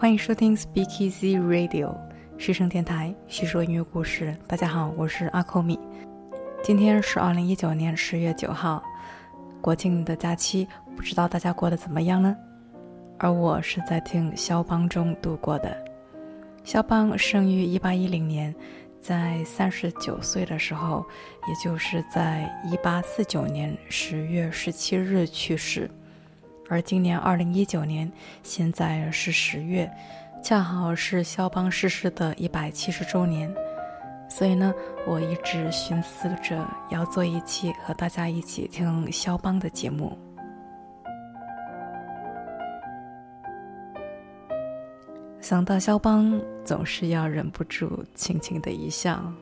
欢迎收听 Speakeasy Radio 师生电台，叙说音乐故事。大家好，我是阿扣米。今天是二零一九年十月九号，国庆的假期，不知道大家过得怎么样呢？而我是在听肖邦中度过的。肖邦生于一八一零年，在三十九岁的时候，也就是在一八四九年十月十七日去世。而今年二零一九年，现在是十月，恰好是肖邦逝世的一百七十周年。所以呢，我一直寻思着要做一期和大家一起听肖邦的节目。想到肖邦，总是要忍不住轻轻的一笑。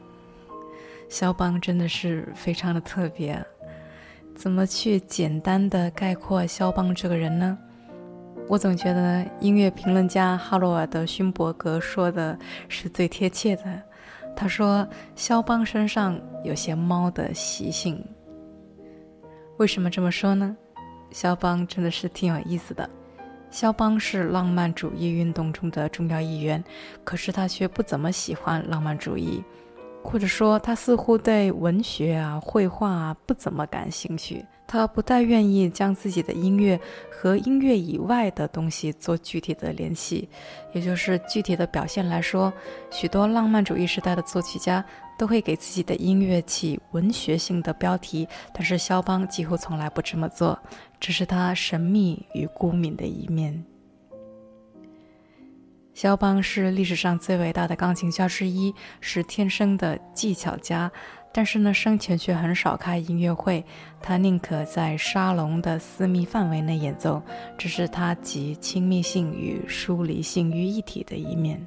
肖邦真的是非常的特别。怎么去简单的概括肖邦这个人呢？我总觉得音乐评论家哈罗尔德·勋伯格说的是最贴切的。他说，肖邦身上有些猫的习性。为什么这么说呢？肖邦真的是挺有意思的。肖邦是浪漫主义运动中的重要一员，可是他却不怎么喜欢浪漫主义。或者说，他似乎对文学啊、绘画啊不怎么感兴趣。他不太愿意将自己的音乐和音乐以外的东西做具体的联系，也就是具体的表现来说，许多浪漫主义时代的作曲家都会给自己的音乐起文学性的标题，但是肖邦几乎从来不这么做，这是他神秘与孤敏的一面。肖邦是历史上最伟大的钢琴家之一，是天生的技巧家。但是呢，生前却很少开音乐会，他宁可在沙龙的私密范围内演奏，这是他集亲密性与疏离性于一体的一面。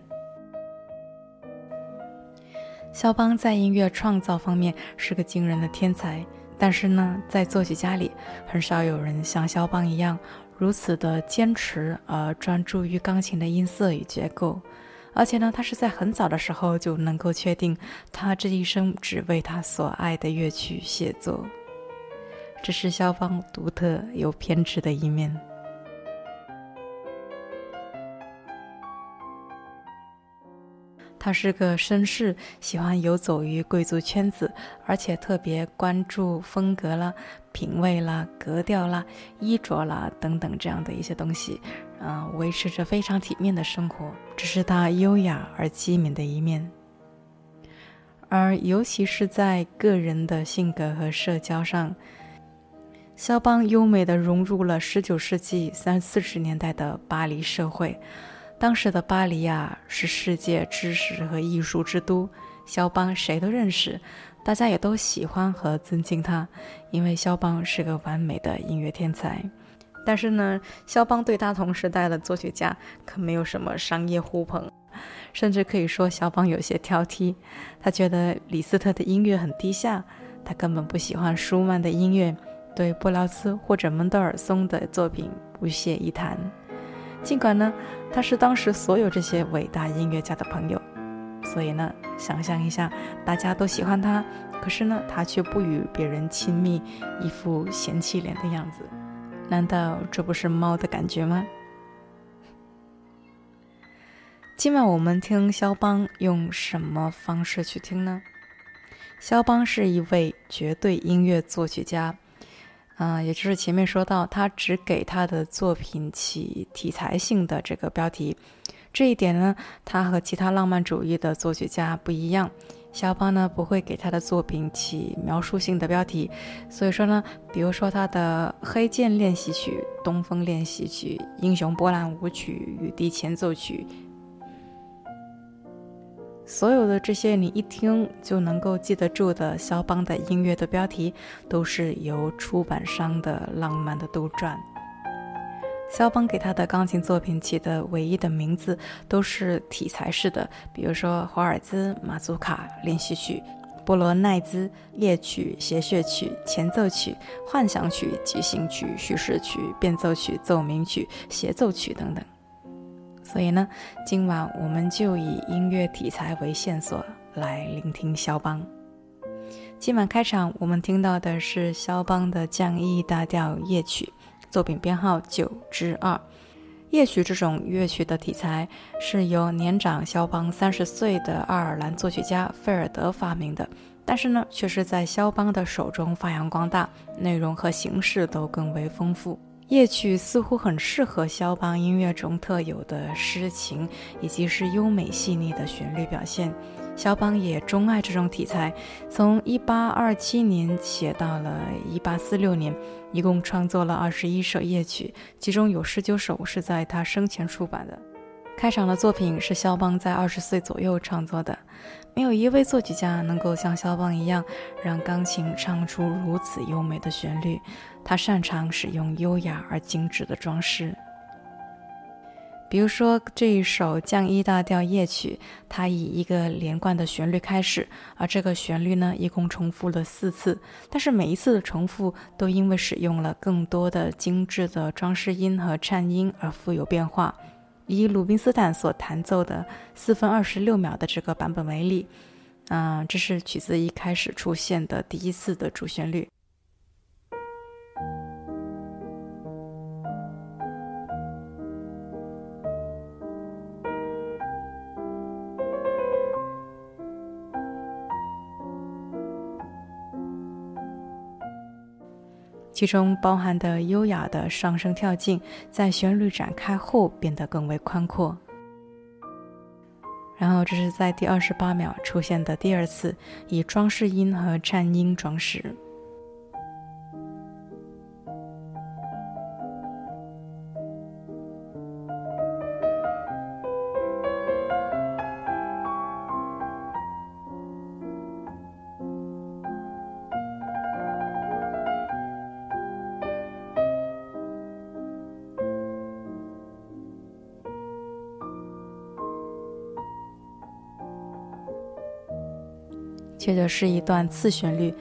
肖邦在音乐创造方面是个惊人的天才，但是呢，在作曲家里，很少有人像肖邦一样。如此的坚持而专注于钢琴的音色与结构，而且呢，他是在很早的时候就能够确定，他这一生只为他所爱的乐曲写作。这是肖邦独特又偏执的一面。他是个绅士，喜欢游走于贵族圈子，而且特别关注风格啦、品味啦、格调啦、衣着啦等等这样的一些东西，啊，维持着非常体面的生活，这是他优雅而机敏的一面。而尤其是在个人的性格和社交上，肖邦优美地融入了19世纪三四十年代的巴黎社会。当时的巴黎啊，是世界知识和艺术之都。肖邦谁都认识，大家也都喜欢和尊敬他，因为肖邦是个完美的音乐天才。但是呢，肖邦对他同时代的作曲家可没有什么商业互捧，甚至可以说肖邦有些挑剔。他觉得李斯特的音乐很低下，他根本不喜欢舒曼的音乐，对布劳斯或者门德尔松的作品不屑一谈。尽管呢，他是当时所有这些伟大音乐家的朋友，所以呢，想象一下，大家都喜欢他，可是呢，他却不与别人亲密，一副嫌弃脸的样子，难道这不是猫的感觉吗？今晚我们听肖邦用什么方式去听呢？肖邦是一位绝对音乐作曲家。啊，也就是前面说到，他只给他的作品起题材性的这个标题，这一点呢，他和其他浪漫主义的作曲家不一样。肖邦呢，不会给他的作品起描述性的标题，所以说呢，比如说他的《黑键练习曲》《东风练习曲》《英雄波兰舞曲》《雨滴前奏曲》。所有的这些你一听就能够记得住的肖邦的音乐的标题，都是由出版商的浪漫的杜撰。肖邦给他的钢琴作品起的唯一的名字都是题材式的，比如说华尔兹、马祖卡练习曲、波罗奈兹夜曲、协谑曲、前奏曲、幻想曲、即兴曲、叙事曲、变奏曲、奏鸣曲、协奏曲等等。所以呢，今晚我们就以音乐题材为线索来聆听肖邦。今晚开场我们听到的是肖邦的降 E 大调夜曲，作品编号九之二。夜曲这种乐曲的题材是由年长肖邦三十岁的爱尔兰作曲家费尔德发明的，但是呢，却是在肖邦的手中发扬光大，内容和形式都更为丰富。夜曲似乎很适合肖邦音乐中特有的诗情，以及是优美细腻的旋律表现。肖邦也钟爱这种题材，从1827年写到了1846年，一共创作了21首夜曲，其中有19首是在他生前出版的。开场的作品是肖邦在20岁左右创作的。没有一位作曲家能够像肖邦一样，让钢琴唱出如此优美的旋律。他擅长使用优雅而精致的装饰。比如说这一首降一大调夜曲，它以一个连贯的旋律开始，而这个旋律呢，一共重复了四次。但是每一次的重复都因为使用了更多的精致的装饰音和颤音而富有变化。以鲁宾斯坦所弹奏的四分二十六秒的这个版本为例，嗯，这是曲子一开始出现的第一次的主旋律。其中包含的优雅的上升跳进，在旋律展开后变得更为宽阔。然后，这是在第二十八秒出现的第二次以装饰音和颤音装饰。接着是一段次旋律，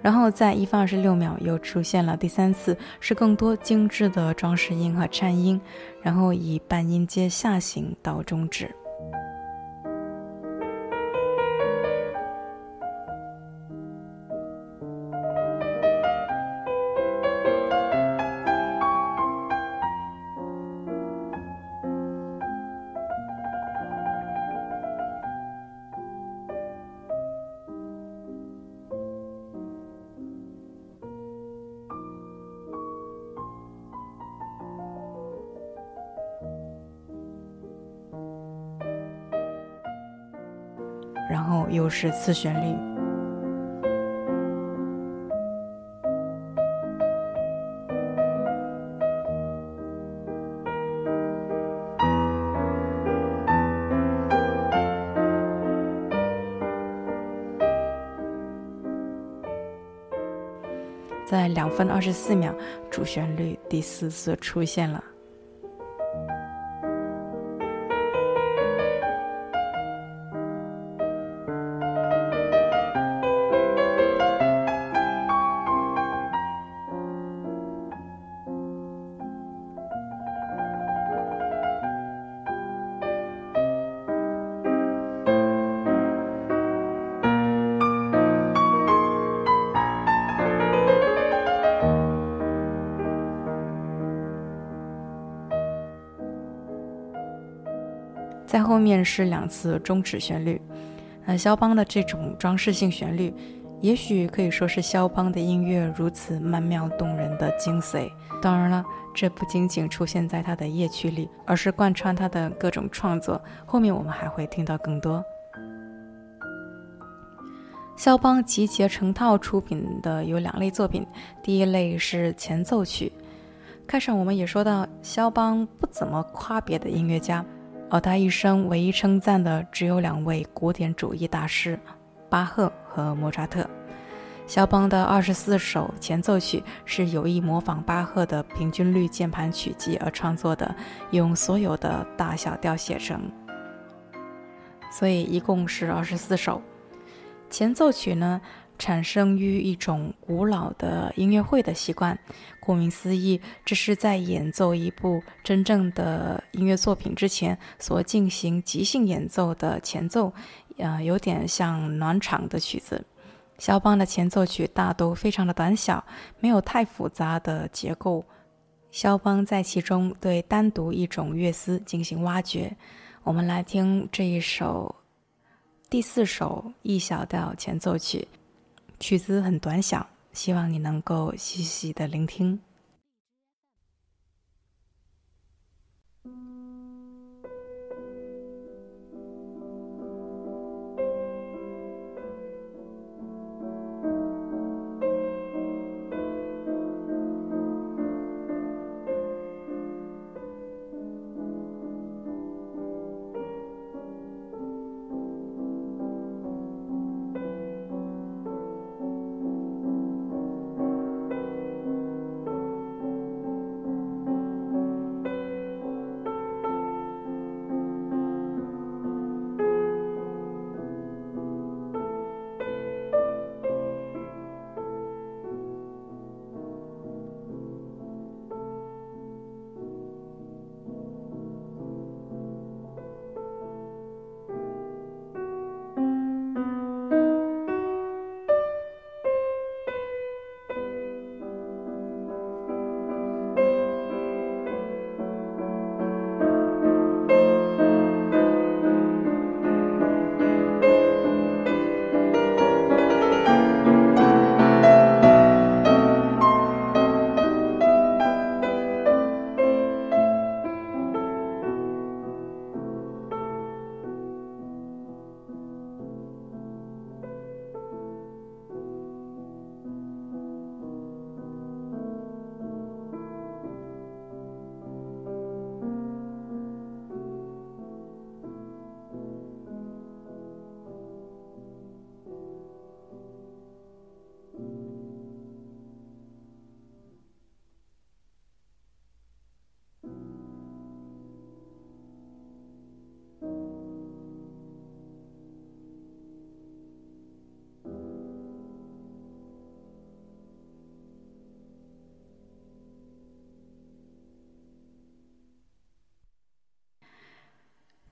然后在一分二十六秒又出现了第三次，是更多精致的装饰音和颤音，然后以半音阶下行到终止。是次旋律，在两分二十四秒，主旋律第四次出现了。在后面是两次终止旋律，呃，肖邦的这种装饰性旋律，也许可以说是肖邦的音乐如此曼妙动人的精髓。当然了，这不仅仅出现在他的夜曲里，而是贯穿他的各种创作。后面我们还会听到更多。肖邦集结成套出品的有两类作品，第一类是前奏曲。开场我们也说到，肖邦不怎么夸别的音乐家。而他一生唯一称赞的只有两位古典主义大师，巴赫和莫扎特。肖邦的二十四首前奏曲是有意模仿巴赫的平均律键盘曲集而创作的，用所有的大小调写成，所以一共是二十四首前奏曲呢。产生于一种古老的音乐会的习惯。顾名思义，这是在演奏一部真正的音乐作品之前所进行即兴演奏的前奏，呃，有点像暖场的曲子。肖邦的前奏曲大都非常的短小，没有太复杂的结构。肖邦在其中对单独一种乐思进行挖掘。我们来听这一首第四首 E 小调前奏曲，曲子很短小，希望你能够细细的聆听。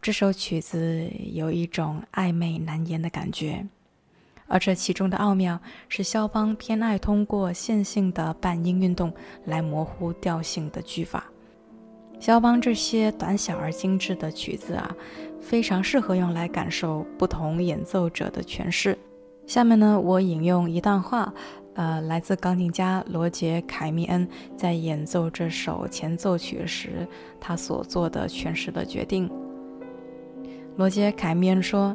这首曲子有一种暧昧难言的感觉，而这其中的奥妙是肖邦偏爱通过线性的半音运动来模糊调性的句法。肖邦这些短小而精致的曲子啊，非常适合用来感受不同演奏者的诠释。下面呢，我引用一段话，呃，来自钢琴家罗杰·凯米恩在演奏这首前奏曲时他所做的诠释的决定。罗杰·凯米恩说：“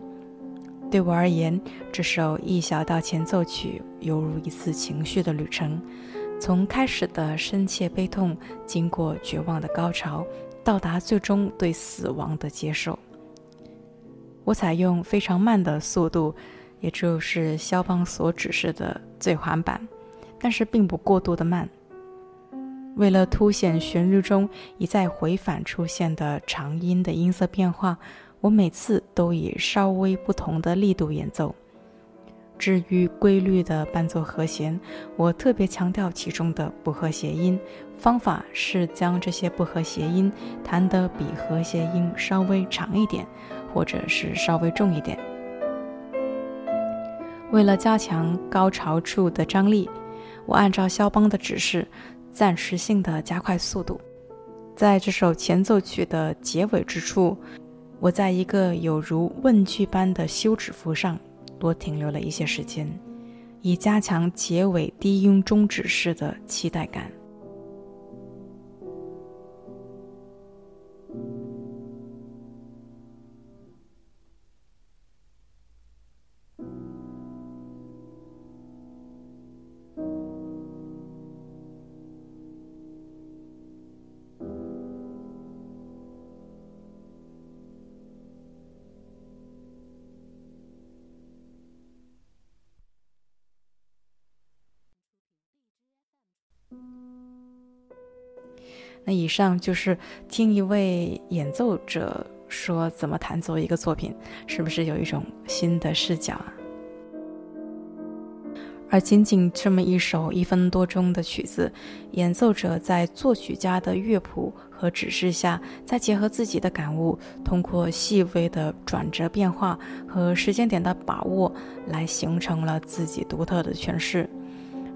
对我而言，这首一小调前奏曲犹如一次情绪的旅程，从开始的深切悲痛，经过绝望的高潮，到达最终对死亡的接受。我采用非常慢的速度，也就是肖邦所指示的最缓版，但是并不过度的慢。为了凸显旋律中一再回返出现的长音的音色变化。”我每次都以稍微不同的力度演奏。至于规律的伴奏和弦，我特别强调其中的不和谐音。方法是将这些不和谐音弹得比和谐音稍微长一点，或者是稍微重一点。为了加强高潮处的张力，我按照肖邦的指示，暂时性的加快速度。在这首前奏曲的结尾之处。我在一个有如问句般的休止符上多停留了一些时间，以加强结尾低音终止式的期待感。那以上就是听一位演奏者说怎么弹奏一个作品，是不是有一种新的视角啊？而仅仅这么一首一分多钟的曲子，演奏者在作曲家的乐谱和指示下，再结合自己的感悟，通过细微的转折变化和时间点的把握，来形成了自己独特的诠释。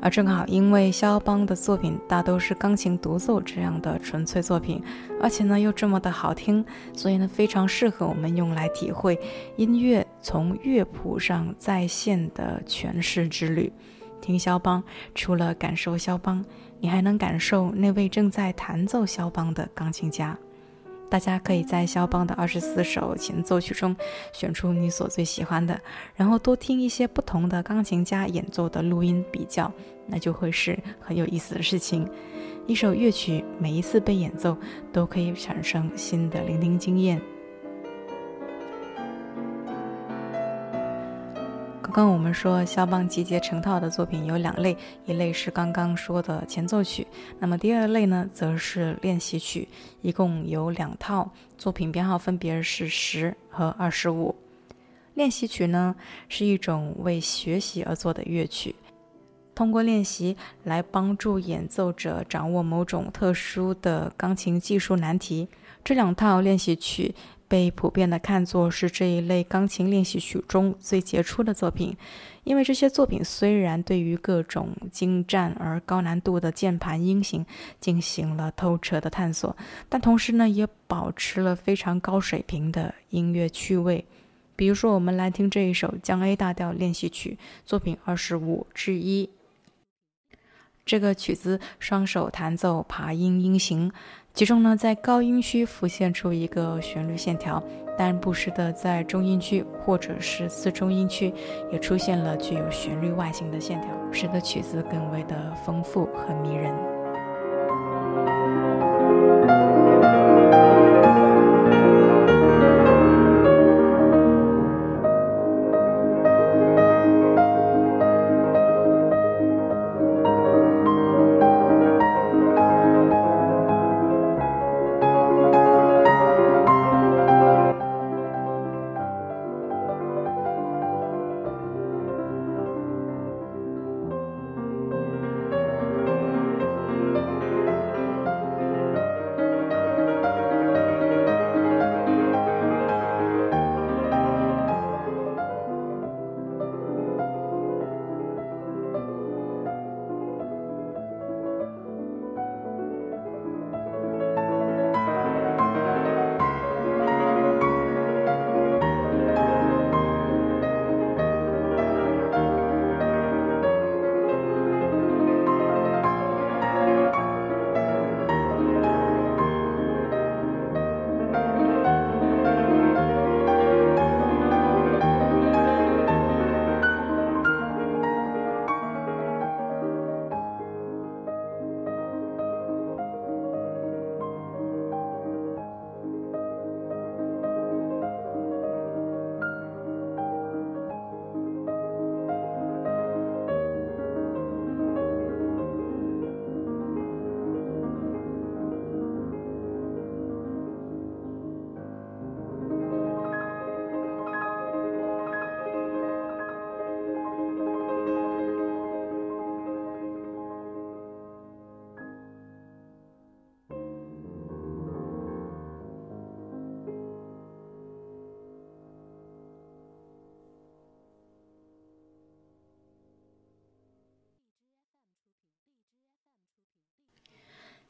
而正好因为肖邦的作品大都是钢琴独奏这样的纯粹作品，而且呢又这么的好听，所以呢非常适合我们用来体会音乐从乐谱上再现的诠释之旅。听肖邦，除了感受肖邦，你还能感受那位正在弹奏肖邦的钢琴家。大家可以在肖邦的二十四首前奏曲中选出你所最喜欢的，然后多听一些不同的钢琴家演奏的录音比较，那就会是很有意思的事情。一首乐曲每一次被演奏，都可以产生新的聆听经验。刚刚我们说，肖邦集结成套的作品有两类，一类是刚刚说的前奏曲，那么第二类呢，则是练习曲，一共有两套作品，编号分别是十和二十五。练习曲呢，是一种为学习而做的乐曲，通过练习来帮助演奏者掌握某种特殊的钢琴技术难题。这两套练习曲。被普遍的看作是这一类钢琴练习曲中最杰出的作品，因为这些作品虽然对于各种精湛而高难度的键盘音型进行了透彻的探索，但同时呢，也保持了非常高水平的音乐趣味。比如说，我们来听这一首降 A 大调练习曲作品二十五之一。这个曲子双手弹奏爬音音型。其中呢，在高音区浮现出一个旋律线条，但不时的在中音区或者是次中音区也出现了具有旋律外形的线条，使得曲子更为的丰富和迷人。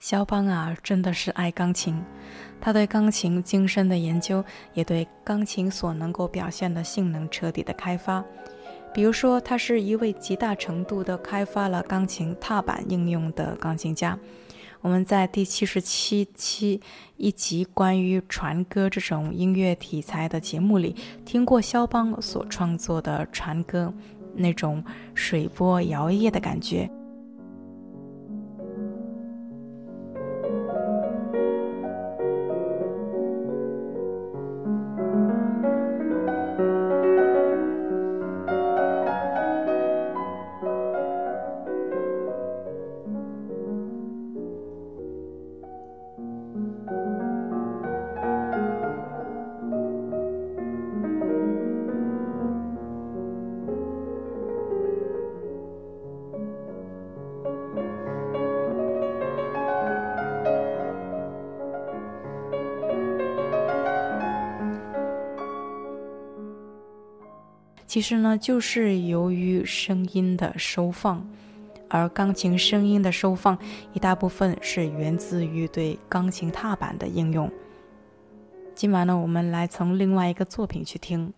肖邦啊，真的是爱钢琴。他对钢琴精深的研究，也对钢琴所能够表现的性能彻底的开发。比如说，他是一位极大程度的开发了钢琴踏板应用的钢琴家。我们在第七十七期一集关于船歌这种音乐题材的节目里，听过肖邦所创作的船歌，那种水波摇曳的感觉。其实呢，就是由于声音的收放。而钢琴声音的收放一大部分是源自于对钢琴踏板的应用。今晚呢，我们来从另外一个作品去听。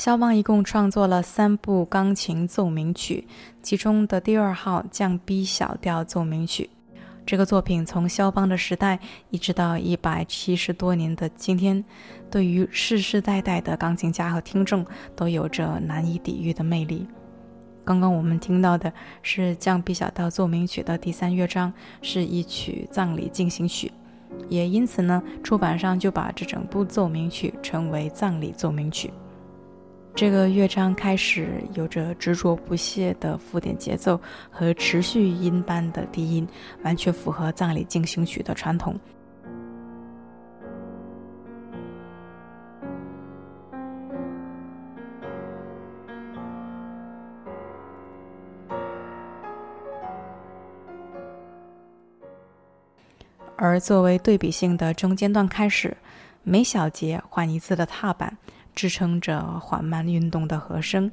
肖邦一共创作了三部钢琴奏鸣曲，其中的第二号降 B 小调奏鸣曲。这个作品从肖邦的时代一直到一百七十多年的今天，对于世世代代的钢琴家和听众都有着难以抵御的魅力。刚刚我们听到的是降 B 小调奏鸣曲的第三乐章，是一曲葬礼进行曲，也因此呢，出版商就把这整部奏鸣曲称为葬礼奏鸣曲。这个乐章开始有着执着不懈的附点节奏和持续音般的低音，完全符合葬礼进行曲的传统。而作为对比性的中间段开始，每小节换一次的踏板。支撑着缓慢运动的和声。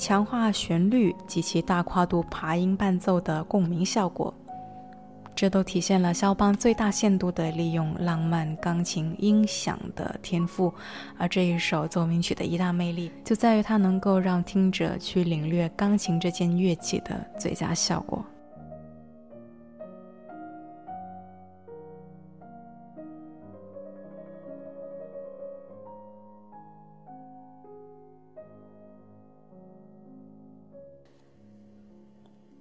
强化旋律及其大跨度爬音伴奏的共鸣效果，这都体现了肖邦最大限度地利用浪漫钢琴音响的天赋。而这一首奏鸣曲的一大魅力，就在于它能够让听者去领略钢琴这件乐器的最佳效果。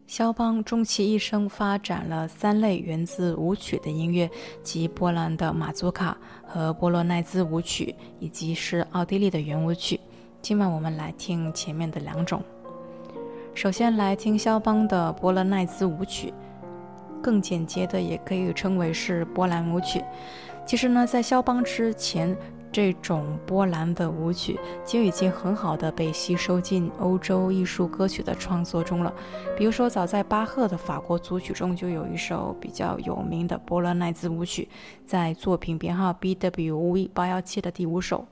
肖邦终其一生发展了三类源自舞曲的音乐，即波兰的马祖卡和波罗奈兹舞曲，以及是奥地利的圆舞曲。今晚我们来听前面的两种。首先来听肖邦的波罗奈兹舞曲，更简洁的也可以称为是波兰舞曲。其实呢，在肖邦之前。这种波兰的舞曲就已经很好的被吸收进欧洲艺术歌曲的创作中了。比如说，早在巴赫的法国组曲中就有一首比较有名的波罗奈兹舞曲，在作品编号 BWV 八幺七的第五首。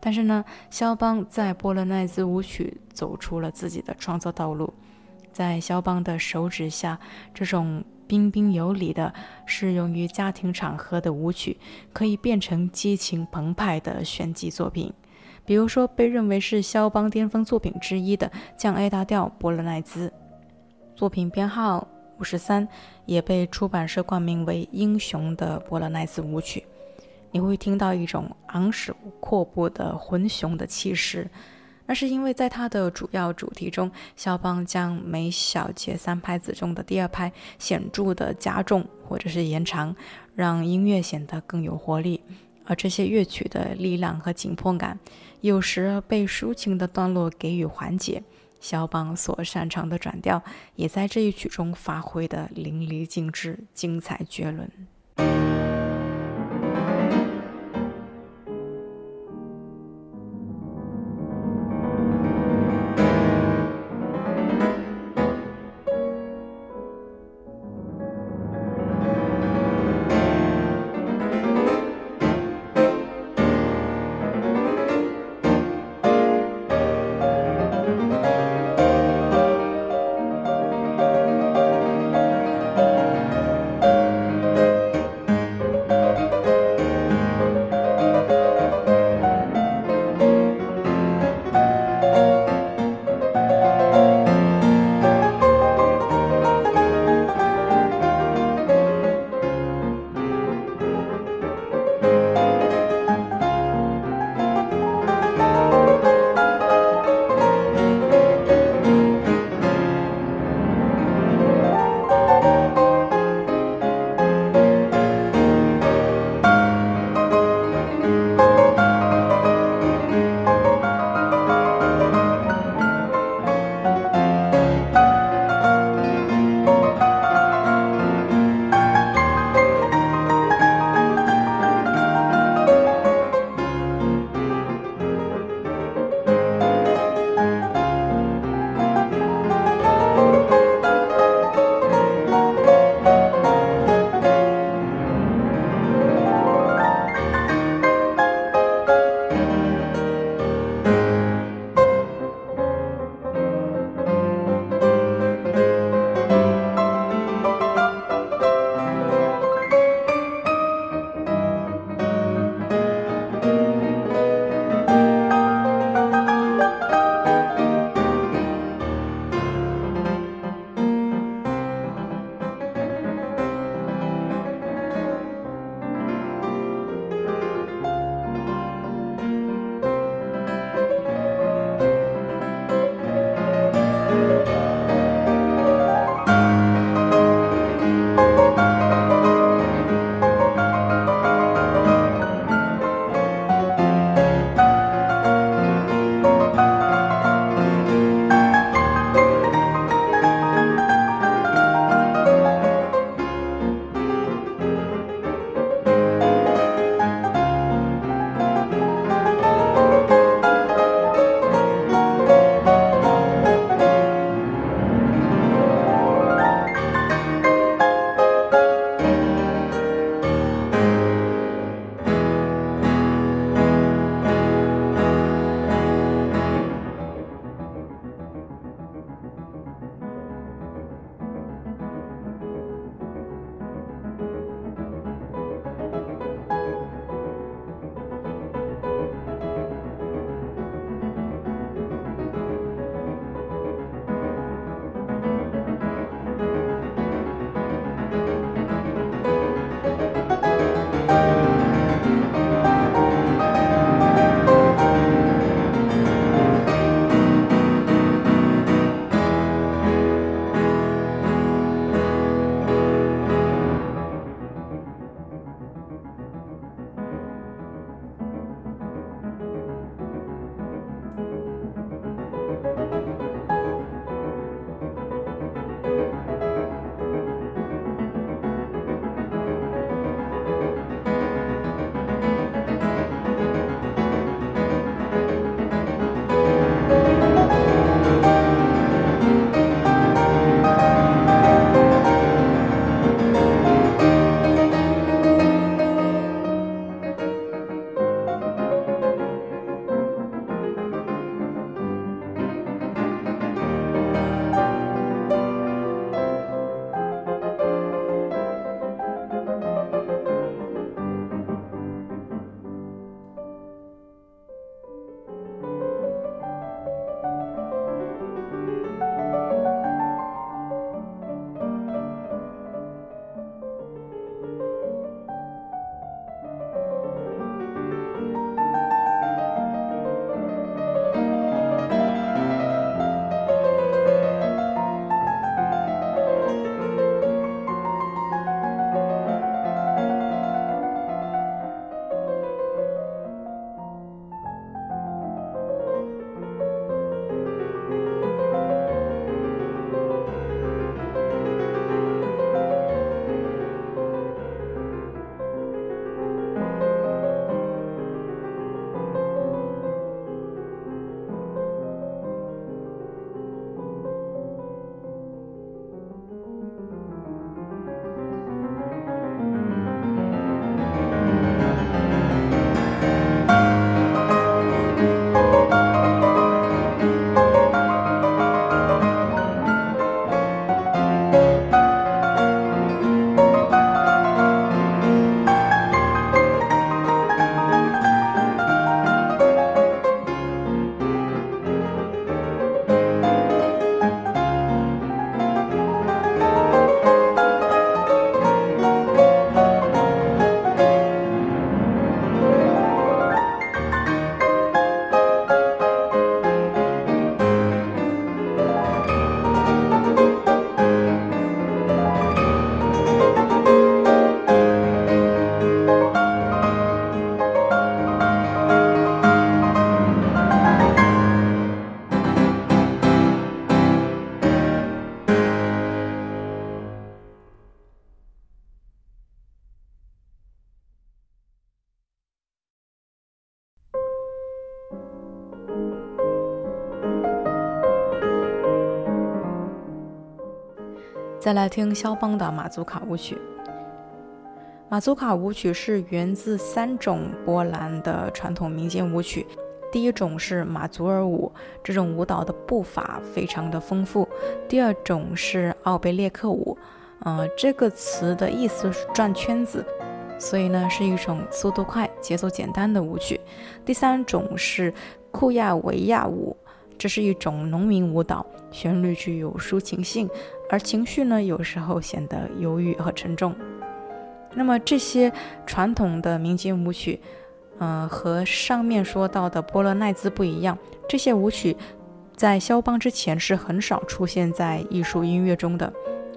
但是呢，肖邦在波罗奈兹舞曲走出了自己的创作道路，在肖邦的手指下，这种。彬彬有礼的适用于家庭场合的舞曲，可以变成激情澎湃的炫技作品。比如说，被认为是肖邦巅峰作品之一的降 A 大调波罗奈兹，作品编号五十三，也被出版社冠名为“英雄的波罗奈兹舞曲”。你会听到一种昂首阔步的浑雄的气势。那是因为在它的主要主题中，肖邦将每小节三拍子中的第二拍显著的加重或者是延长，让音乐显得更有活力。而这些乐曲的力量和紧迫感，有时被抒情的段落给予缓解。肖邦所擅长的转调，也在这一曲中发挥得淋漓尽致，精彩绝伦。再来听肖邦的马祖卡舞曲。马祖卡舞曲是源自三种波兰的传统民间舞曲。第一种是马祖尔舞，这种舞蹈的步伐非常的丰富。第二种是奥贝列克舞，呃，这个词的意思是转圈子，所以呢是一种速度快、节奏简单的舞曲。第三种是库亚维亚舞，这是一种农民舞蹈，旋律具有抒情性，而情绪呢有时候显得忧郁和沉重。那么这些传统的民间舞曲。嗯，和上面说到的波罗奈兹不一样，这些舞曲在肖邦之前是很少出现在艺术音乐中的，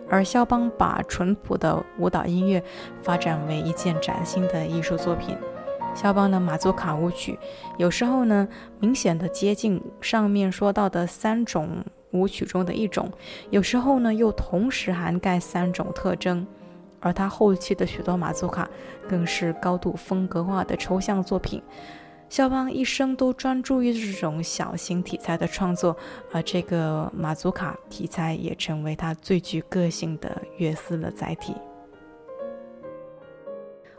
而肖邦把淳朴的舞蹈音乐发展为一件崭新的艺术作品。肖邦的马祖卡舞曲有时候呢，明显的接近上面说到的三种舞曲中的一种，有时候呢，又同时涵盖三种特征。而他后期的许多马祖卡更是高度风格化的抽象作品。肖邦一生都专注于这种小型题材的创作，而这个马祖卡题材也成为他最具个性的乐思的载体。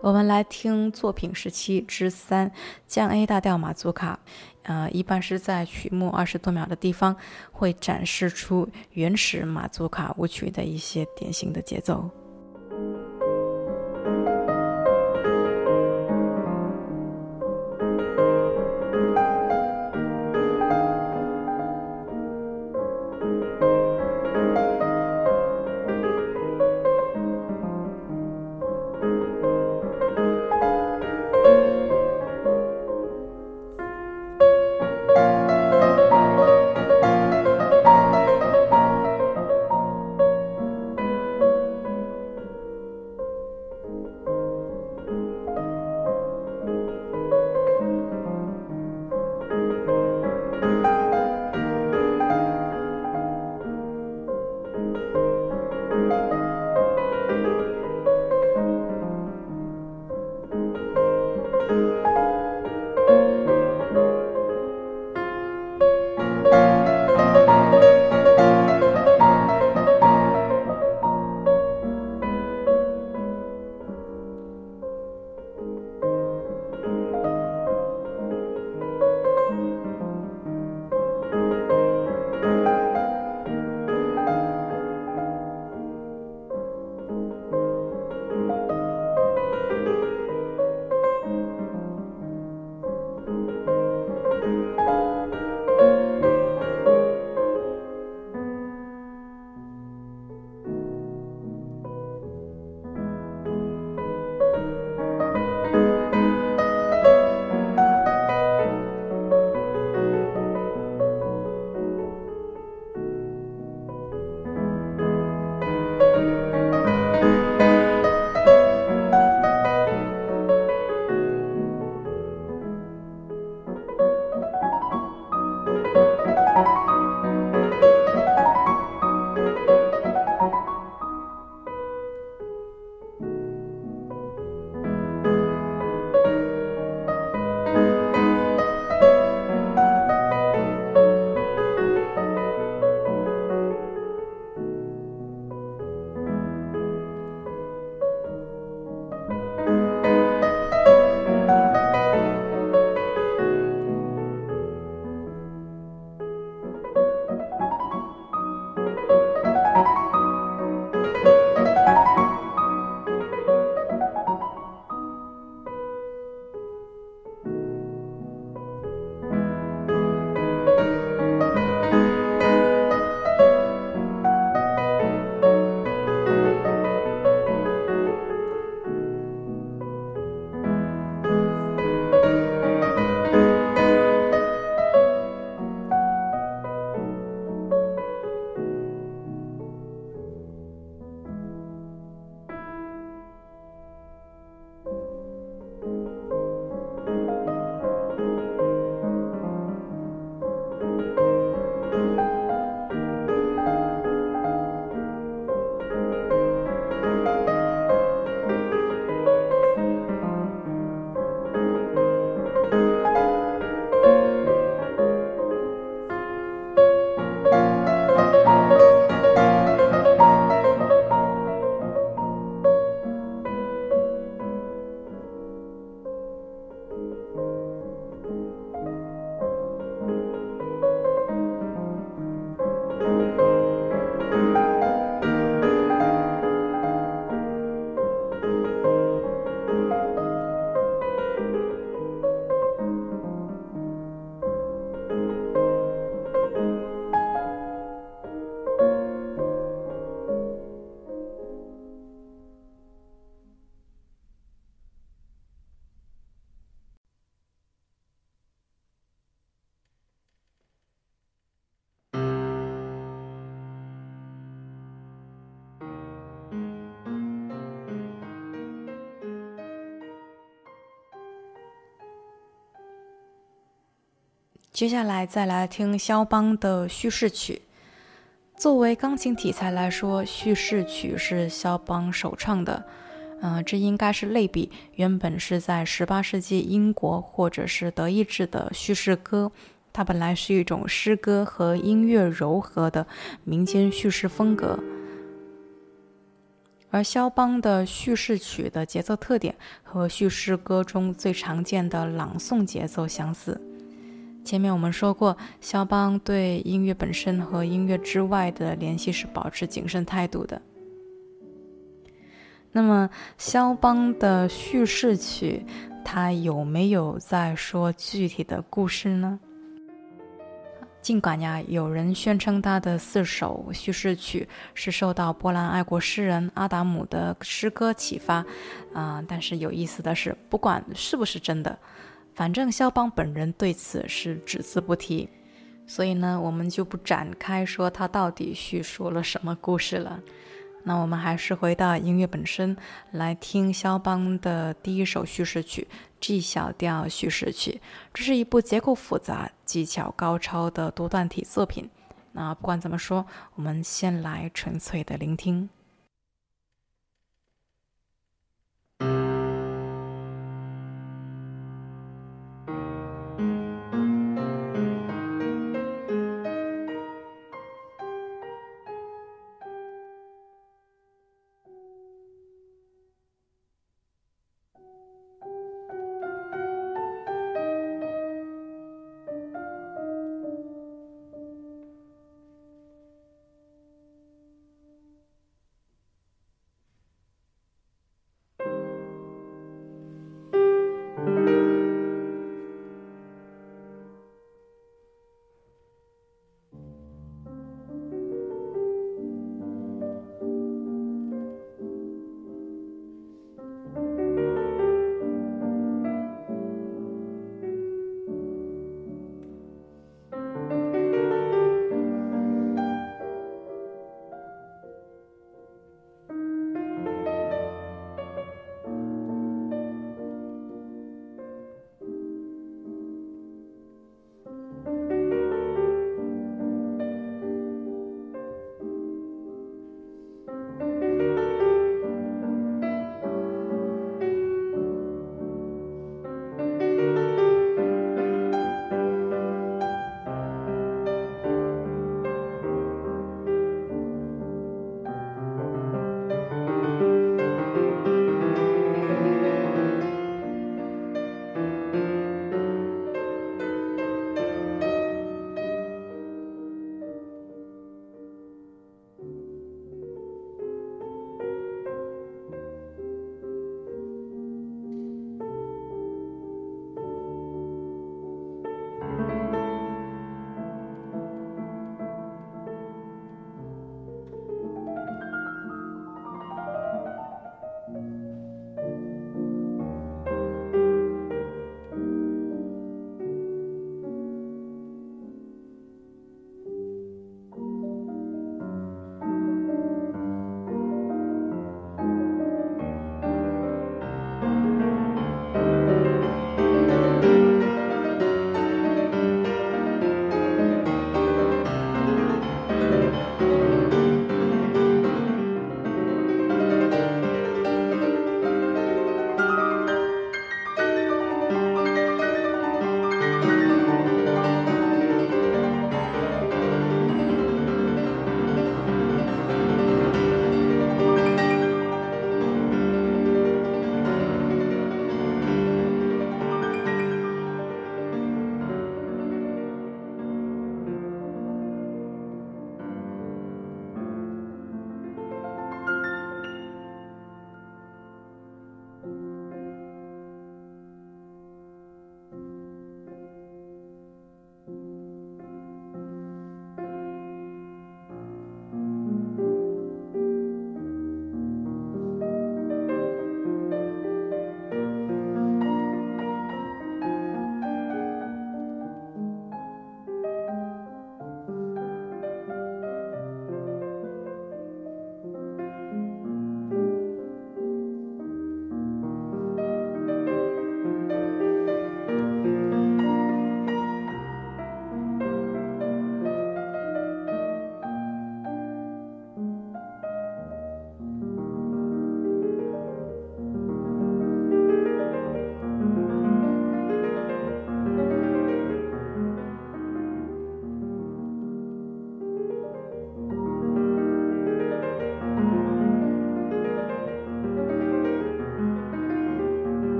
我们来听作品十七之三降 A 大调马祖卡，呃，一般是在曲目二十多秒的地方会展示出原始马祖卡舞曲的一些典型的节奏。接下来再来听肖邦的叙事曲。作为钢琴题材来说，叙事曲是肖邦首创的。嗯，这应该是类比原本是在18世纪英国或者是德意志的叙事歌。它本来是一种诗歌和音乐柔和的民间叙事风格。而肖邦的叙事曲的节奏特点和叙事歌中最常见的朗诵节奏相似。前面我们说过，肖邦对音乐本身和音乐之外的联系是保持谨慎态度的。那么，肖邦的叙事曲，他有没有在说具体的故事呢？尽管呀，有人宣称他的四首叙事曲是受到波兰爱国诗人阿达姆的诗歌启发，啊，但是有意思的是，不管是不是真的。反正肖邦本人对此是只字不提，所以呢，我们就不展开说他到底叙述了什么故事了。那我们还是回到音乐本身来听肖邦的第一首叙事曲 G 小调叙事曲。这是一部结构复杂、技巧高超的多段体作品。那不管怎么说，我们先来纯粹的聆听。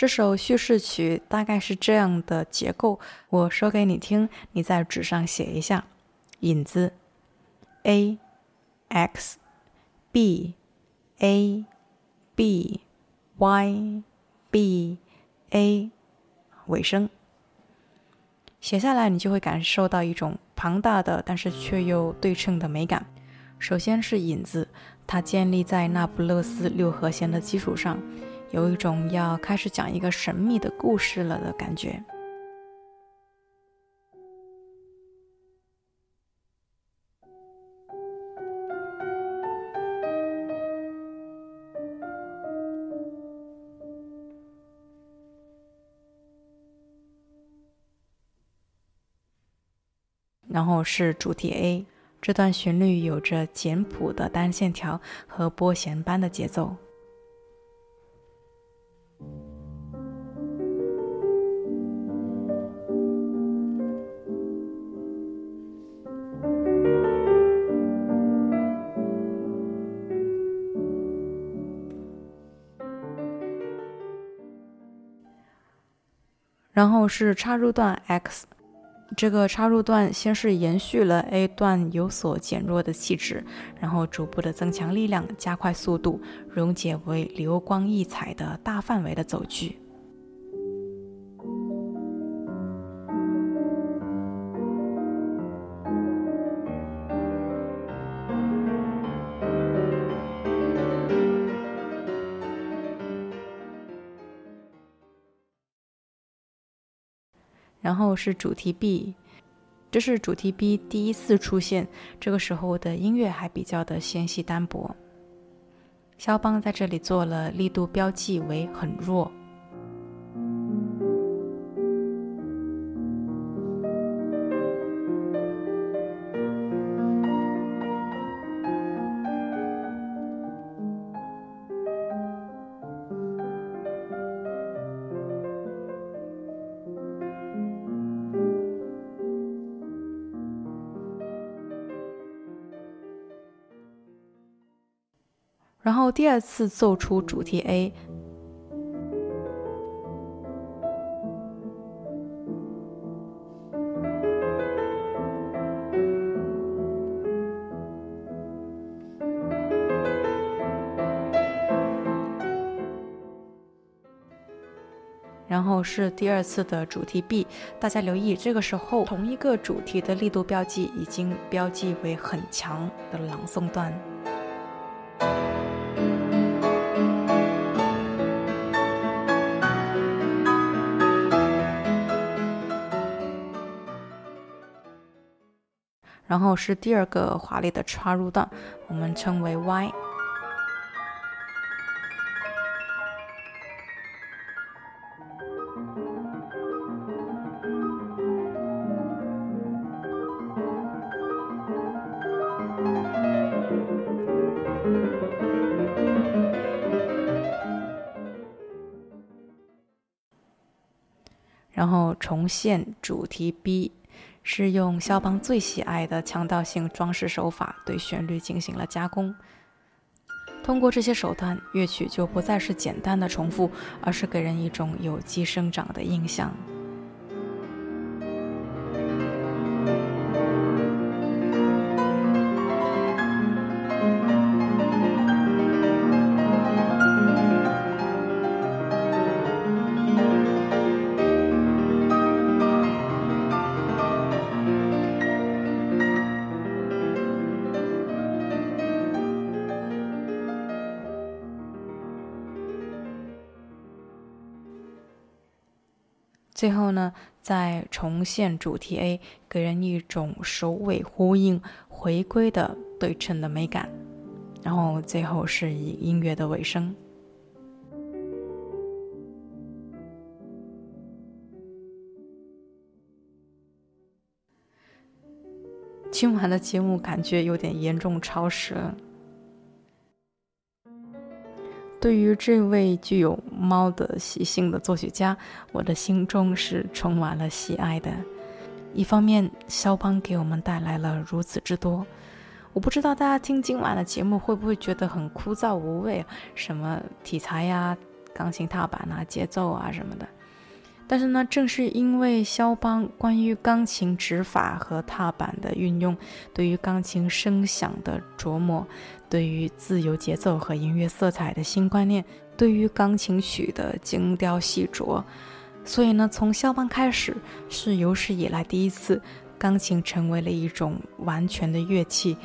这首叙事曲大概是这样的结构，我说给你听，你在纸上写一下。引子：A X B A B Y B A，尾声。写下来，你就会感受到一种庞大的，但是却又对称的美感。首先是引子，它建立在那不勒斯六和弦的基础上。有一种要开始讲一个神秘的故事了的感觉。然后是主题 A，这段旋律有着简朴的单线条和拨弦般的节奏。然后是插入段 X，这个插入段先是延续了 A 段有所减弱的气质，然后逐步的增强力量，加快速度，溶解为流光溢彩的大范围的走距。然后是主题 B，这是主题 B 第一次出现，这个时候的音乐还比较的纤细单薄。肖邦在这里做了力度标记为很弱。第二次奏出主题 A，然后是第二次的主题 B。大家留意，这个时候同一个主题的力度标记已经标记为很强的朗诵段。然后是第二个华丽的插入段，我们称为 Y。然后重现主题 B。是用肖邦最喜爱的强调性装饰手法对旋律进行了加工。通过这些手段，乐曲就不再是简单的重复，而是给人一种有机生长的印象。最后呢，再重现主题 A，给人一种首尾呼应、回归的对称的美感。然后最后是以音乐的尾声。今晚的节目感觉有点严重超时了。对于这位具有猫的习性的作曲家，我的心中是充满了喜爱的。一方面，肖邦给我们带来了如此之多，我不知道大家听今晚的节目会不会觉得很枯燥无味，什么题材呀、钢琴踏板啊、节奏啊什么的。但是呢，正是因为肖邦关于钢琴指法和踏板的运用，对于钢琴声响的琢磨，对于自由节奏和音乐色彩的新观念，对于钢琴曲的精雕细琢，所以呢，从肖邦开始，是有史以来第一次，钢琴成为了一种完全的乐器，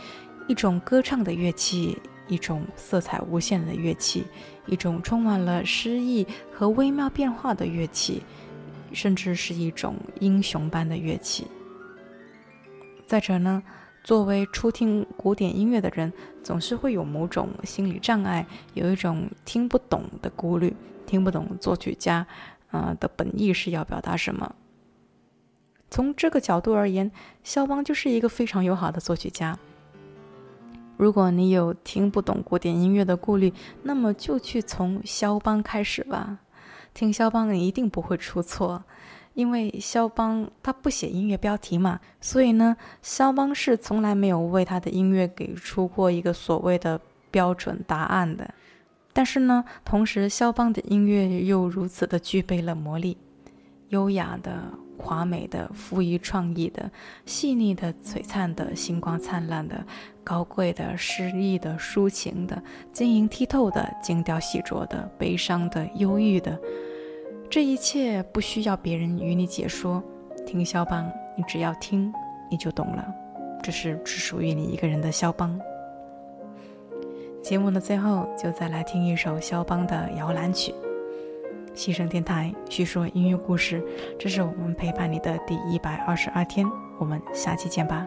一种歌唱的乐器，一种色彩无限的乐器，一种充满了诗意和微妙变化的乐器。甚至是一种英雄般的乐器。再者呢，作为初听古典音乐的人，总是会有某种心理障碍，有一种听不懂的顾虑，听不懂作曲家，呃的本意是要表达什么。从这个角度而言，肖邦就是一个非常友好的作曲家。如果你有听不懂古典音乐的顾虑，那么就去从肖邦开始吧。听肖邦的一定不会出错，因为肖邦他不写音乐标题嘛，所以呢，肖邦是从来没有为他的音乐给出过一个所谓的标准答案的。但是呢，同时肖邦的音乐又如此的具备了魔力，优雅的、华美的、富于创意的、细腻的、璀璨的、星光灿烂的。高贵的、诗意的、抒情的、晶莹剔透的、精雕细琢的、悲伤的、忧郁的，这一切不需要别人与你解说。听肖邦，你只要听，你就懂了。这是只属于你一个人的肖邦。节目的最后，就再来听一首肖邦的摇篮曲。西声电台叙说音乐故事，这是我们陪伴你的第一百二十二天。我们下期见吧。